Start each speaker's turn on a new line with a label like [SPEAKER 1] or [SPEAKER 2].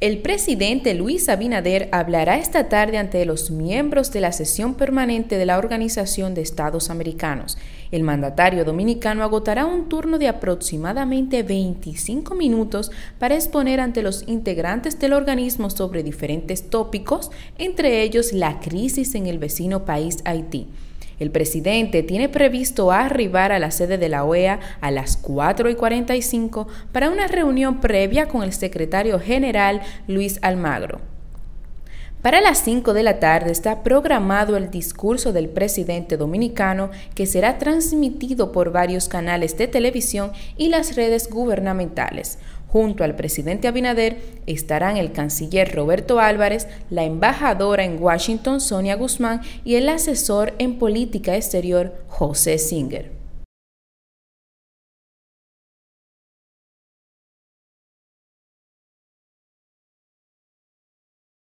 [SPEAKER 1] El presidente Luis Abinader hablará esta tarde ante los miembros de la sesión permanente de la Organización de Estados Americanos. El mandatario dominicano agotará un turno de aproximadamente 25 minutos para exponer ante los integrantes del organismo sobre diferentes tópicos, entre ellos la crisis en el vecino país Haití. El presidente tiene previsto arribar a la sede de la OEA a las 4 y 45 para una reunión previa con el secretario general Luis Almagro. Para las 5 de la tarde está programado el discurso del presidente dominicano que será transmitido por varios canales de televisión y las redes gubernamentales. Junto al presidente Abinader estarán el canciller Roberto Álvarez, la embajadora en Washington Sonia Guzmán y el asesor en política exterior José Singer.